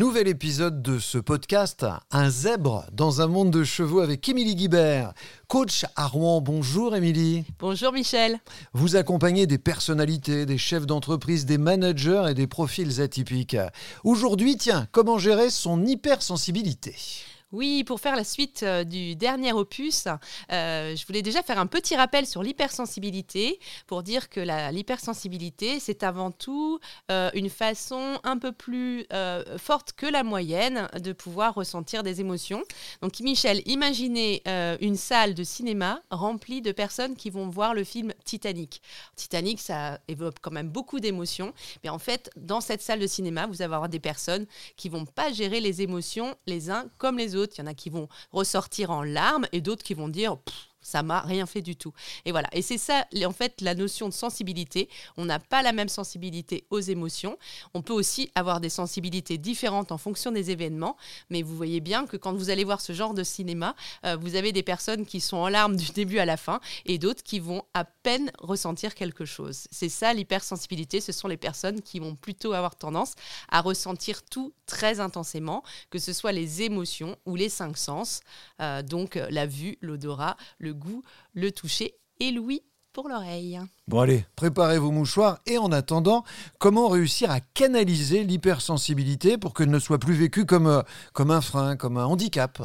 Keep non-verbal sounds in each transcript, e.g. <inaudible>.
Nouvel épisode de ce podcast, un zèbre dans un monde de chevaux avec Émilie Guibert, coach à Rouen. Bonjour Émilie. Bonjour Michel. Vous accompagnez des personnalités, des chefs d'entreprise, des managers et des profils atypiques. Aujourd'hui, tiens, comment gérer son hypersensibilité? Oui, pour faire la suite euh, du dernier opus, euh, je voulais déjà faire un petit rappel sur l'hypersensibilité pour dire que l'hypersensibilité, c'est avant tout euh, une façon un peu plus forte que la moyenne de pouvoir ressentir des émotions. Donc Michel, imaginez une salle de cinéma remplie de personnes qui vont voir le film Titanic. Titanic, ça évoque quand même beaucoup d'émotions, mais en fait, dans cette salle de cinéma, vous allez avoir des personnes qui vont pas gérer les émotions les uns comme les autres il y en a qui vont ressortir en larmes et d'autres qui vont dire ça m'a rien fait du tout. Et voilà. Et c'est ça, en fait, la notion de sensibilité. On n'a pas la même sensibilité aux émotions. On peut aussi avoir des sensibilités différentes en fonction des événements. Mais vous voyez bien que quand vous allez voir ce genre de cinéma, euh, vous avez des personnes qui sont en larmes du début à la fin et d'autres qui vont à peine ressentir quelque chose. C'est ça l'hypersensibilité. Ce sont les personnes qui vont plutôt avoir tendance à ressentir tout très intensément, que ce soit les émotions ou les cinq sens. Euh, donc la vue, l'odorat, le le goût, le toucher et l'ouïe pour l'oreille. Bon allez, préparez vos mouchoirs et en attendant, comment réussir à canaliser l'hypersensibilité pour qu'elle ne soit plus vécue comme, euh, comme un frein, comme un handicap?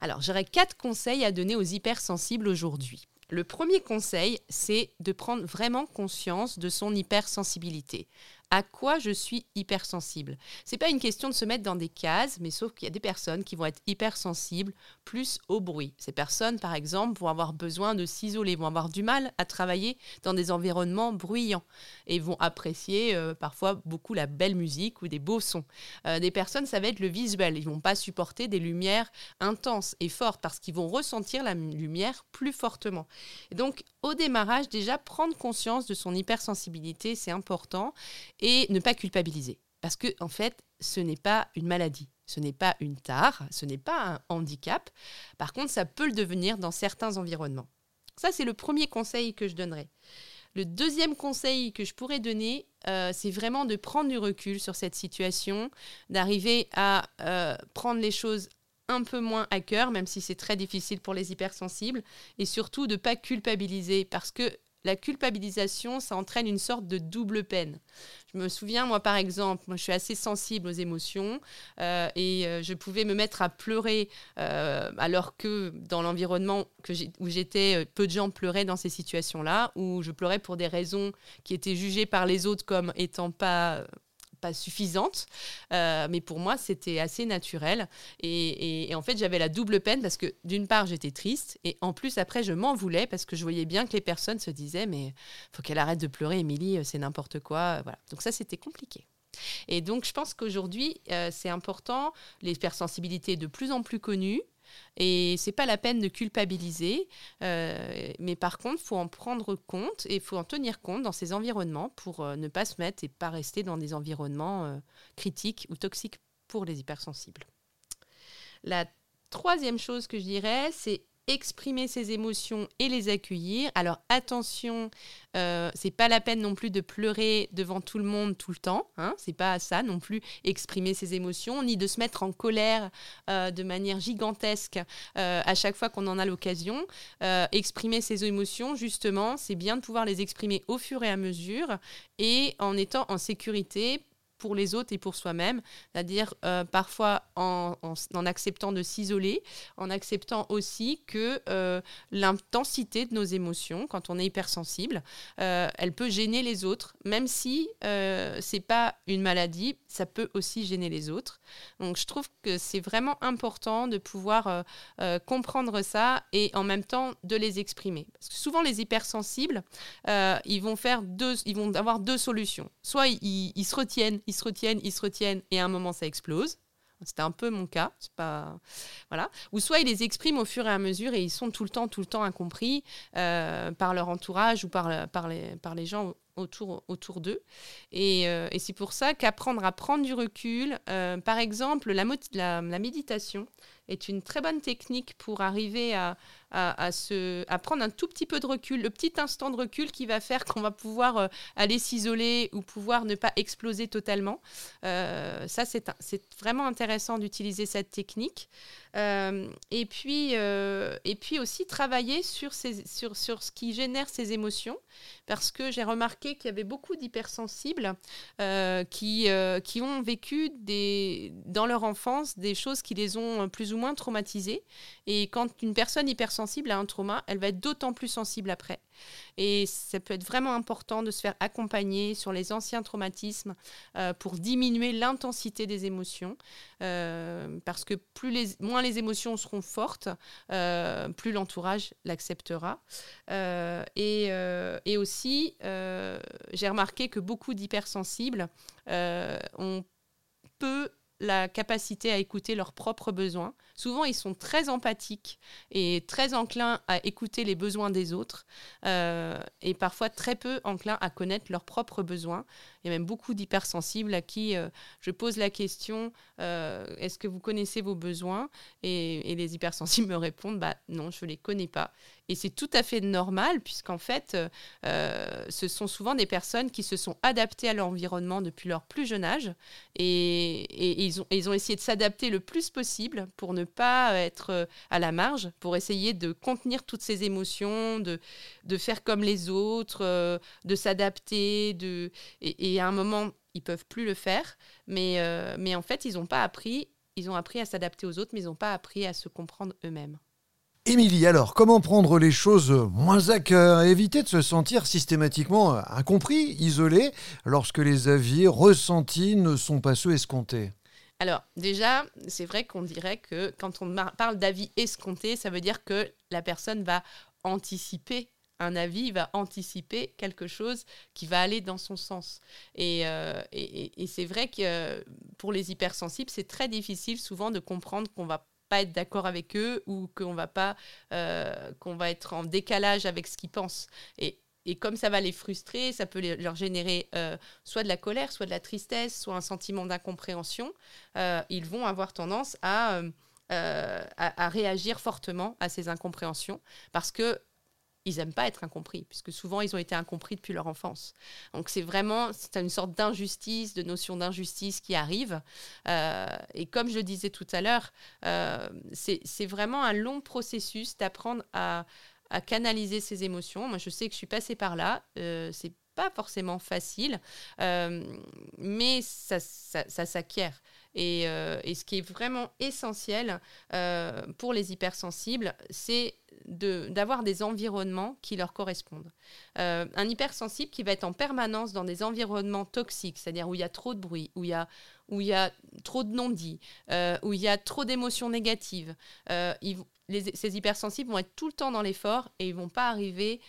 Alors j'aurais quatre conseils à donner aux hypersensibles aujourd'hui. Le premier conseil, c'est de prendre vraiment conscience de son hypersensibilité à quoi je suis hypersensible. C'est pas une question de se mettre dans des cases, mais sauf qu'il y a des personnes qui vont être hypersensibles plus au bruit. Ces personnes, par exemple, vont avoir besoin de s'isoler, vont avoir du mal à travailler dans des environnements bruyants et vont apprécier euh, parfois beaucoup la belle musique ou des beaux sons. Euh, des personnes, ça va être le visuel. Ils vont pas supporter des lumières intenses et fortes parce qu'ils vont ressentir la lumière plus fortement. Donc, au démarrage, déjà, prendre conscience de son hypersensibilité, c'est important et ne pas culpabiliser. Parce que, en fait, ce n'est pas une maladie, ce n'est pas une tare, ce n'est pas un handicap. Par contre, ça peut le devenir dans certains environnements. Ça, c'est le premier conseil que je donnerais. Le deuxième conseil que je pourrais donner, euh, c'est vraiment de prendre du recul sur cette situation, d'arriver à euh, prendre les choses un peu moins à cœur, même si c'est très difficile pour les hypersensibles, et surtout de ne pas culpabiliser, parce que la culpabilisation, ça entraîne une sorte de double peine. Je me souviens, moi par exemple, moi je suis assez sensible aux émotions euh, et euh, je pouvais me mettre à pleurer euh, alors que dans l'environnement où j'étais, peu de gens pleuraient dans ces situations-là, où je pleurais pour des raisons qui étaient jugées par les autres comme étant pas pas suffisante, euh, mais pour moi, c'était assez naturel. Et, en fait, j'avais la double peine parce que d'une part, j'étais triste, et en plus, après, je m'en voulais parce que je voyais bien que les personnes se disaient, mais faut qu'elle arrête de pleurer, Émilie, euh, c'est n'importe quoi. Voilà. Donc ça, c'était compliqué. Et donc, je pense qu'aujourd'hui, euh, c'est important, les hypersensibilités de plus en plus connues, et c'est pas la peine de culpabiliser, euh, mais par contre, faut en prendre compte et il faut en tenir compte dans ces environnements pour euh, ne pas se mettre et pas rester dans des environnements euh, critiques ou toxiques pour les hypersensibles. La troisième chose que je dirais, c'est exprimer ses émotions et les accueillir. Alors attention, euh, c'est pas la peine non plus de pleurer devant tout le monde tout le temps. Hein, c'est pas ça non plus exprimer ses émotions, ni de se mettre en colère euh, de manière gigantesque euh, à chaque fois qu'on en a l'occasion. Euh, exprimer ses émotions, justement, c'est bien de pouvoir les exprimer au fur et à mesure et en étant en sécurité pour les autres et pour soi-même, c'est-à-dire euh, parfois en, acceptant de s'isoler, en acceptant aussi que euh, l'intensité de nos émotions, quand on est hypersensible, euh, elle peut gêner les autres, même si c'est pas une maladie, ça peut aussi gêner les autres. Donc je trouve que c'est vraiment important de pouvoir comprendre ça et en même temps de les exprimer. Parce que souvent les hypersensibles, ils vont faire deux, ils vont avoir deux solutions. Soit ils, se retiennent, ils se retiennent, ils se retiennent, et à un moment, ça explose. C'était un peu mon cas, c'est pas voilà. Ou soit ils les expriment au fur et à mesure et ils sont tout le temps, tout le temps incompris euh, par leur entourage ou par, par, les, par les gens autour, d'eux. Et, euh, et c'est pour ça qu'apprendre à prendre du recul, euh, par exemple, la, méditation est une très bonne technique pour arriver à, à, se, à prendre un tout petit peu de recul, le petit instant de recul qui va faire qu'on va pouvoir euh, aller s'isoler ou pouvoir ne pas exploser totalement. Euh, ça, c'est vraiment intéressant d'utiliser cette technique. Euh, et, puis, et puis aussi travailler sur, ces, sur, sur ce qui génère ces émotions, parce que j'ai remarqué qu'il y avait beaucoup d'hypersensibles qui, qui ont vécu des, dans leur enfance des choses qui les ont plus ou moins traumatisés. Et quand une personne hypersensible sensible à un trauma, elle va être d'autant plus sensible après. Et ça peut être vraiment important de se faire accompagner sur les anciens traumatismes euh, pour diminuer l'intensité des émotions. Euh, parce que plus les, moins les émotions seront fortes, euh, plus l'entourage l'acceptera. Et, et, aussi, j'ai remarqué que beaucoup d'hypersensibles ont peu la capacité à écouter leurs propres besoins. Souvent, ils sont très empathiques et très enclins à écouter les besoins des autres euh, et parfois très peu enclins à connaître leurs propres besoins. Il y a même beaucoup d'hypersensibles à qui euh, je pose la question euh, est-ce que vous connaissez vos besoins? Et, les hypersensibles me répondent bah, non, je ne les connais pas. Et c'est tout à fait normal, puisqu'en fait, ce sont souvent des personnes qui se sont adaptées à l'environnement depuis leur plus jeune âge. Et, ils, ont, ils ont essayé de s'adapter le plus possible pour ne pas être euh, à la marge, pour essayer de contenir toutes ces émotions, de, de faire comme les autres, euh, de s'adapter. De... Et, à un moment, ils peuvent plus le faire. Mais, mais en fait, ils n'ont pas appris. Ils ont appris à s'adapter aux autres, mais ils n'ont pas appris à se comprendre eux-mêmes. Émilie, alors, comment prendre les choses moins à cœur éviter de se sentir systématiquement incompris, isolé, lorsque les avis ressentis ne sont pas ceux escomptés? Alors déjà, c'est vrai qu'on dirait que quand on parle d'avis escomptés, ça veut dire que la personne va anticiper un avis, va anticiper quelque chose qui va aller dans son sens. Et, euh, c'est vrai que pour les hypersensibles, c'est très difficile souvent de comprendre qu'on va pas être d'accord avec eux ou qu'on va pas euh, qu'on va être en décalage avec ce qu'ils pensent et, et comme ça va les frustrer, ça peut leur générer euh, soit de la colère, soit de la tristesse, soit un sentiment d'incompréhension. Euh, ils vont avoir tendance à, à, à, réagir fortement à ces incompréhensions parce que ils n'aiment pas être incompris, puisque souvent ils ont été incompris depuis leur enfance. Donc c'est vraiment c'est une sorte d'injustice, de notion d'injustice qui arrive. Euh, et comme je le disais tout à l'heure, euh, c'est vraiment un long processus d'apprendre à, à, canaliser ses émotions. Moi je sais que je suis passée par là. Euh, c'est pas forcément facile, euh, mais ça, ça, ça s'acquiert. Et, et, ce qui est vraiment essentiel pour les hypersensibles, c'est d'avoir des environnements qui leur correspondent. Euh, un hypersensible qui va être en permanence dans des environnements toxiques, c'est-à-dire où il y a trop de bruit, où il y a, où il y a trop de non-dits, euh, où il y a trop d'émotions négatives. Euh, ces hypersensibles vont être tout le temps dans l'effort et ils vont pas arriver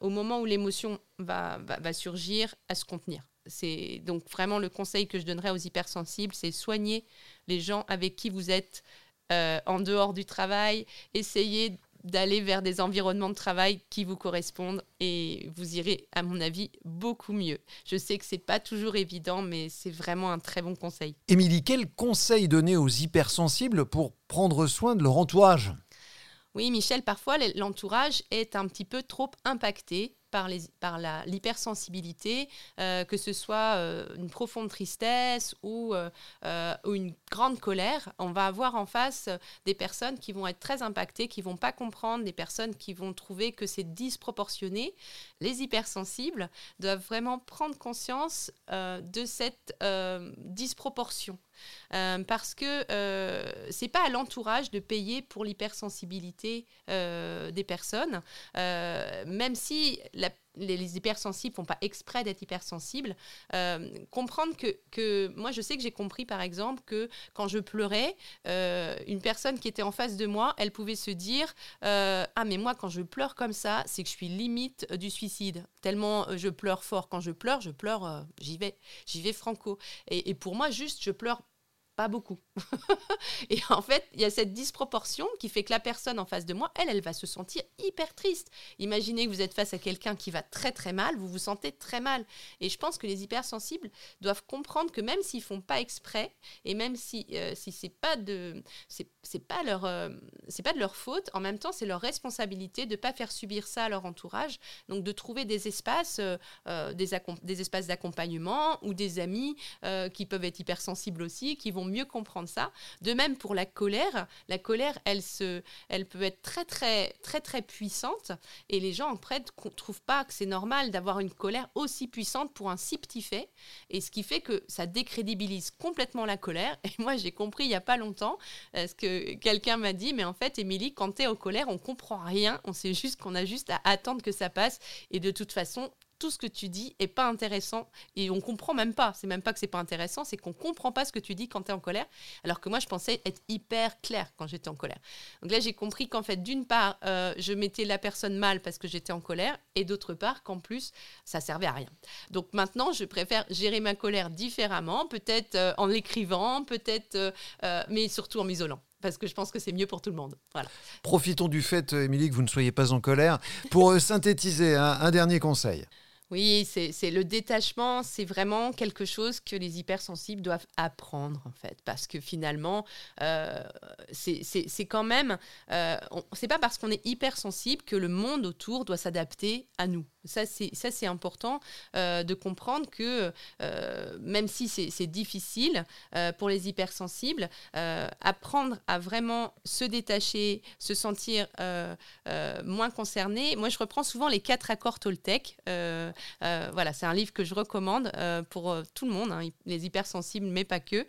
au moment où l'émotion va, va, va surgir à se contenir. C'est donc vraiment le conseil que je donnerais aux hypersensibles, c'est soigner les gens avec qui vous êtes en dehors du travail, essayez d'aller vers des environnements de travail qui vous correspondent et vous irez, à mon avis, beaucoup mieux. Je sais que c'est pas toujours évident, mais c'est vraiment un très bon conseil. Émilie, quel conseil donner aux hypersensibles pour prendre soin de leur entourage? Oui, Michel, parfois l'entourage est un petit peu trop impacté par, les, par l'hypersensibilité, euh, que ce soit euh, une profonde tristesse ou, euh, ou, une grande colère, on va avoir en face des personnes qui vont être très impactées, qui vont pas comprendre, des personnes qui vont trouver que c'est disproportionné. Les hypersensibles doivent vraiment prendre conscience de cette disproportion. parce que c'est pas à l'entourage de payer pour l'hypersensibilité des personnes, même si les, hypersensibles font pas exprès d'être hypersensibles, euh, comprendre que, que, moi je sais que j'ai compris par exemple que quand je pleurais, euh, une personne qui était en face de moi, elle pouvait se dire euh, ah mais moi quand je pleure comme ça, c'est que je suis limite du suicide. Tellement je pleure fort. Quand je pleure, je pleure, j'y vais, j'y vais franco. Et, pour moi juste, je pleure beaucoup. <laughs> et en fait, il y a cette disproportion qui fait que la personne en face de moi, elle, elle va se sentir hyper triste. Imaginez que vous êtes face à quelqu'un qui va très très mal, vous vous sentez très mal. Et je pense que les hypersensibles doivent comprendre que même s'ils font pas exprès, et même si, euh, si c'est pas de c'est pas leur euh, c'est pas de leur faute, en même temps c'est leur responsabilité de pas faire subir ça à leur entourage, donc de trouver des espaces euh, des, des espaces d'accompagnement ou des amis qui peuvent être hypersensibles aussi, qui vont mieux comprendre ça. De même pour la colère, la colère, elle, se, elle peut être très, très, très, très puissante et les gens en près ne trouvent pas que c'est normal d'avoir une colère aussi puissante pour un si petit fait. Et ce qui fait que ça décrédibilise complètement la colère. Et moi, j'ai compris il n'y a pas longtemps, parce que quelqu'un m'a dit, mais en fait, Émilie, quand tu es en colère, on comprend rien, on sait juste qu'on a juste à attendre que ça passe. Et de toute façon, tout ce que tu dis est pas intéressant et on comprend même pas. C'est même pas que c'est pas intéressant, c'est qu'on comprend pas ce que tu dis quand tu es en colère. Alors que moi, je pensais être hyper clair quand j'étais en colère. Donc là, j'ai compris qu'en fait, d'une part, euh, je mettais la personne mal parce que j'étais en colère et d'autre part, qu'en plus, ça servait à rien. Donc maintenant, je préfère gérer ma colère différemment, peut-être euh, en l'écrivant, peut-être, euh, mais surtout en m'isolant parce que je pense que c'est mieux pour tout le monde. Voilà. Profitons du fait, Émilie, que vous ne soyez pas en colère pour synthétiser un dernier conseil. Oui, c'est le détachement, c'est vraiment quelque chose que les hypersensibles doivent apprendre en fait, parce que finalement, euh, c'est quand même, euh, c'est pas parce qu'on est hypersensible que le monde autour doit s'adapter à nous. Ça, c'est important euh, de comprendre que même si c'est difficile pour les hypersensibles, apprendre à vraiment se détacher, se sentir moins concerné. Moi, je reprends souvent les quatre accords Toltec. Voilà, c'est un livre que je recommande pour tout le monde, hein, les hypersensibles, mais pas que,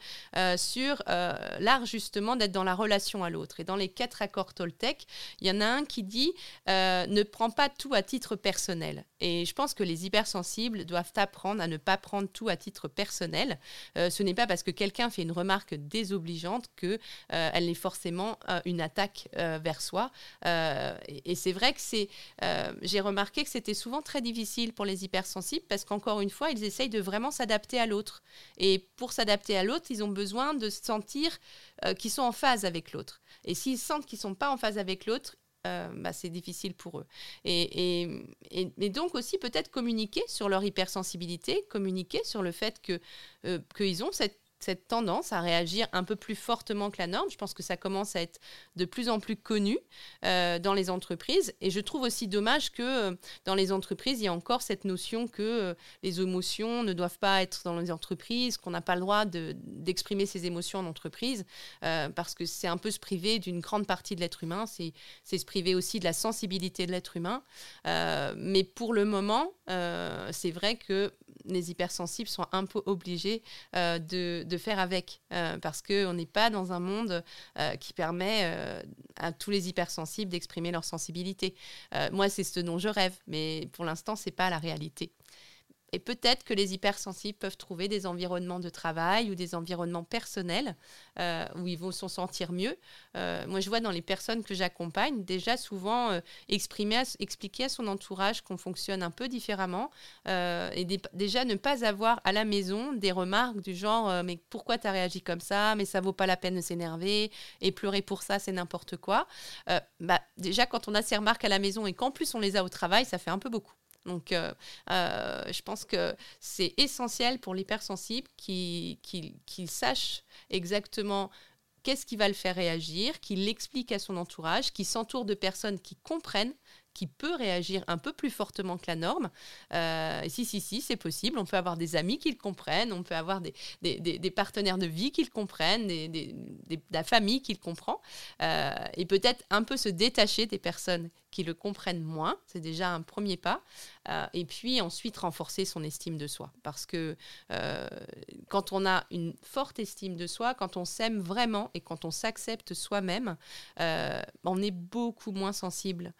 sur l'art justement d'être dans la relation à l'autre. Et dans les quatre accords Toltec, il y en a un qui dit ne prends pas tout à titre personnel. Et je pense que les hypersensibles doivent apprendre à ne pas prendre tout à titre personnel. Euh, ce n'est pas parce que quelqu'un fait une remarque désobligeante euh, elle est forcément euh, une attaque vers soi. et, c'est vrai que c'est, j'ai remarqué que c'était souvent très difficile pour les hypersensibles parce qu'encore une fois, ils essayent de vraiment s'adapter à l'autre. Et pour s'adapter à l'autre, ils ont besoin de sentir qu'ils sont en phase avec l'autre. Et s'ils sentent qu'ils ne sont pas en phase avec l'autre, euh, bah, c'est difficile pour eux. Et, et, donc aussi peut-être communiquer sur leur hypersensibilité, communiquer sur le fait que euh, qu'ils ont cette cette tendance à réagir un peu plus fortement que la norme. Je pense que ça commence à être de plus en plus connu euh, dans les entreprises. Et je trouve aussi dommage que euh, dans les entreprises, il y a encore cette notion que euh, les émotions ne doivent pas être dans les entreprises, qu'on n'a pas le droit d'exprimer ses émotions en entreprise, parce que c'est un peu se priver d'une grande partie de l'être humain, c'est se priver aussi de la sensibilité de l'être humain. mais pour le moment, c'est vrai que les hypersensibles sont un peu obligés de de faire avec, euh, parce qu'on n'est pas dans un monde euh, qui permet euh, à tous les hypersensibles d'exprimer leur sensibilité. moi, c'est ce dont je rêve, mais pour l'instant, c'est pas la réalité. Et peut-être que les hypersensibles peuvent trouver des environnements de travail ou des environnements personnels euh, où ils vont s'en sentir mieux. Euh, moi, je vois dans les personnes que j'accompagne déjà souvent euh, exprimer, expliquer à son entourage qu'on fonctionne un peu différemment et déjà ne pas avoir à la maison des remarques du genre mais pourquoi tu as réagi comme ça? Mais ça vaut pas la peine de s'énerver et pleurer pour ça c'est n'importe quoi. bah, déjà quand on a ces remarques à la maison et qu'en plus on les a au travail ça fait un peu beaucoup. Donc, euh, euh, je pense que c'est essentiel pour l'hypersensible qu'il sache exactement qu'est-ce qui va le faire réagir, qu'il l'explique à son entourage, qu'il s'entoure de personnes qui comprennent qui peut réagir un peu plus fortement que la norme. Euh, si, si, si, c'est possible. On peut avoir des amis qui le comprennent, on peut avoir des, partenaires de vie qui le comprennent, des, la famille qui le comprend. Et peut-être un peu se détacher des personnes qui le comprennent moins. C'est déjà un premier pas. Euh, et puis ensuite renforcer son estime de soi. Parce que quand on a une forte estime de soi, quand on s'aime vraiment et quand on s'accepte soi-même, on est beaucoup moins sensible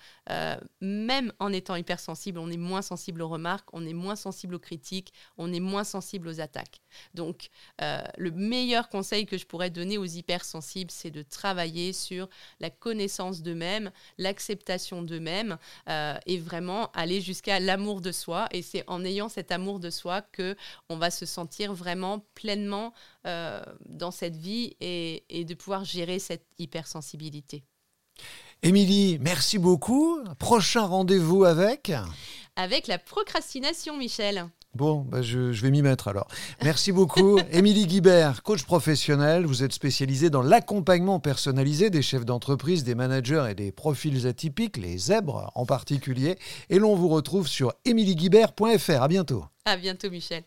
même en étant hypersensible, on est moins sensible aux remarques, on est moins sensible aux critiques, on est moins sensible aux attaques. Donc, euh, le meilleur conseil que je pourrais donner aux hypersensibles, c'est de travailler sur la connaissance d'eux-mêmes, l'acceptation l'expression d'eux-mêmes euh, et vraiment aller jusqu'à l'amour de soi. Et c'est en ayant cet amour de soi que on va se sentir vraiment pleinement euh, dans cette vie et, et de pouvoir gérer cette hypersensibilité. Émilie, merci beaucoup. Prochain rendez-vous avec? Avec la procrastination, Michel. Bon, bah je, vais m'y mettre alors. Merci beaucoup. <laughs> Émilie Guibert, coach professionnel. Vous êtes spécialisée dans l'accompagnement personnalisé des chefs d'entreprise, des managers et des profils atypiques, les zèbres en particulier. Et l'on vous retrouve sur emilieguibert.fr. À bientôt. À bientôt, Michel.